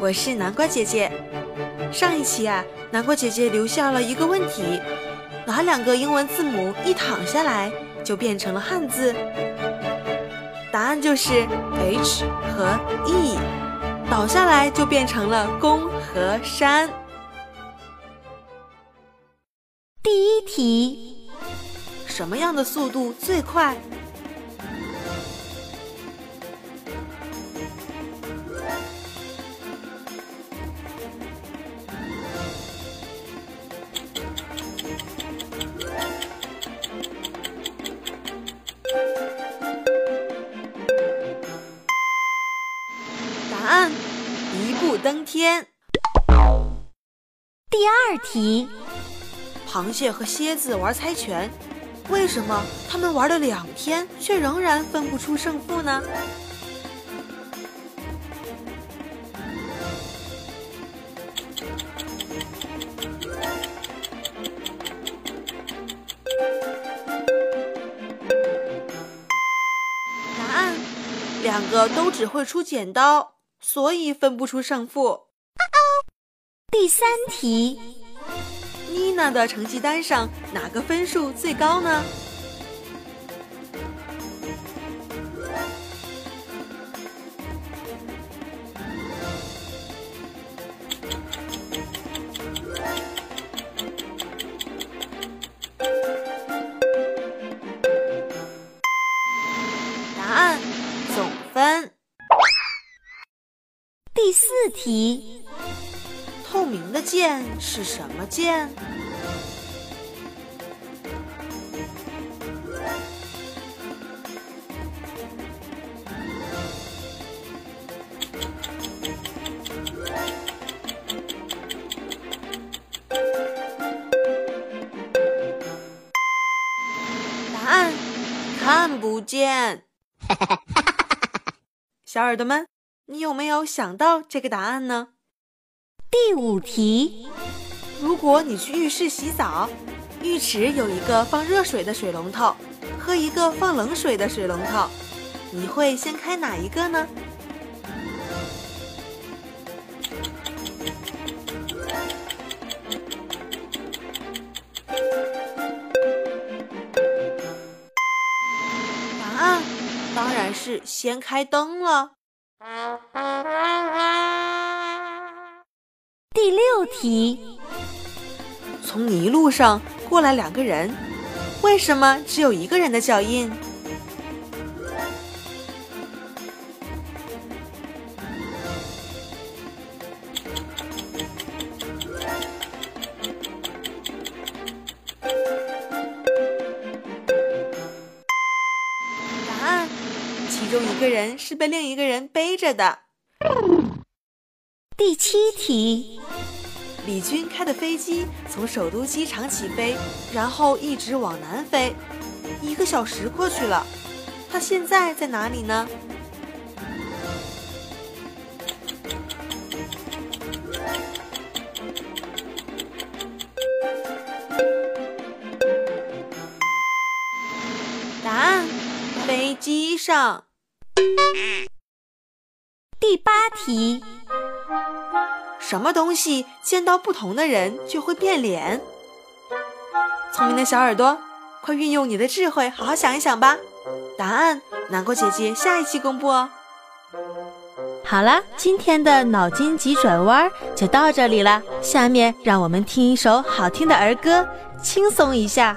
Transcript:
我是南瓜姐姐。上一期啊，南瓜姐姐留下了一个问题：哪两个英文字母一躺下来就变成了汉字？答案就是 H 和 E，倒下来就变成了公和山。第一题，什么样的速度最快？登天。第二题，螃蟹和蝎子玩猜拳，为什么他们玩了两天却仍然分不出胜负呢？答案：两个都只会出剪刀，所以分不出胜负。第三题，妮娜的成绩单上哪个分数最高呢？题，透明的剑是什么剑？答案看不见。小耳朵们，你有没有想到这个答案呢？第五题，如果你去浴室洗澡，浴池有一个放热水的水龙头和一个放冷水的水龙头，你会先开哪一个呢？答案当然是先开灯了。第六题，从泥路上过来两个人，为什么只有一个人的脚印？答案：其中一个人是被另一个人背着的。第七题，李军开的飞机从首都机场起飞，然后一直往南飞，一个小时过去了，他现在在哪里呢？答案：飞机上。第八题，什么东西见到不同的人就会变脸？聪明的小耳朵，快运用你的智慧，好好想一想吧。答案，南瓜姐姐下一期公布哦。好了，今天的脑筋急转弯就到这里了。下面让我们听一首好听的儿歌，轻松一下。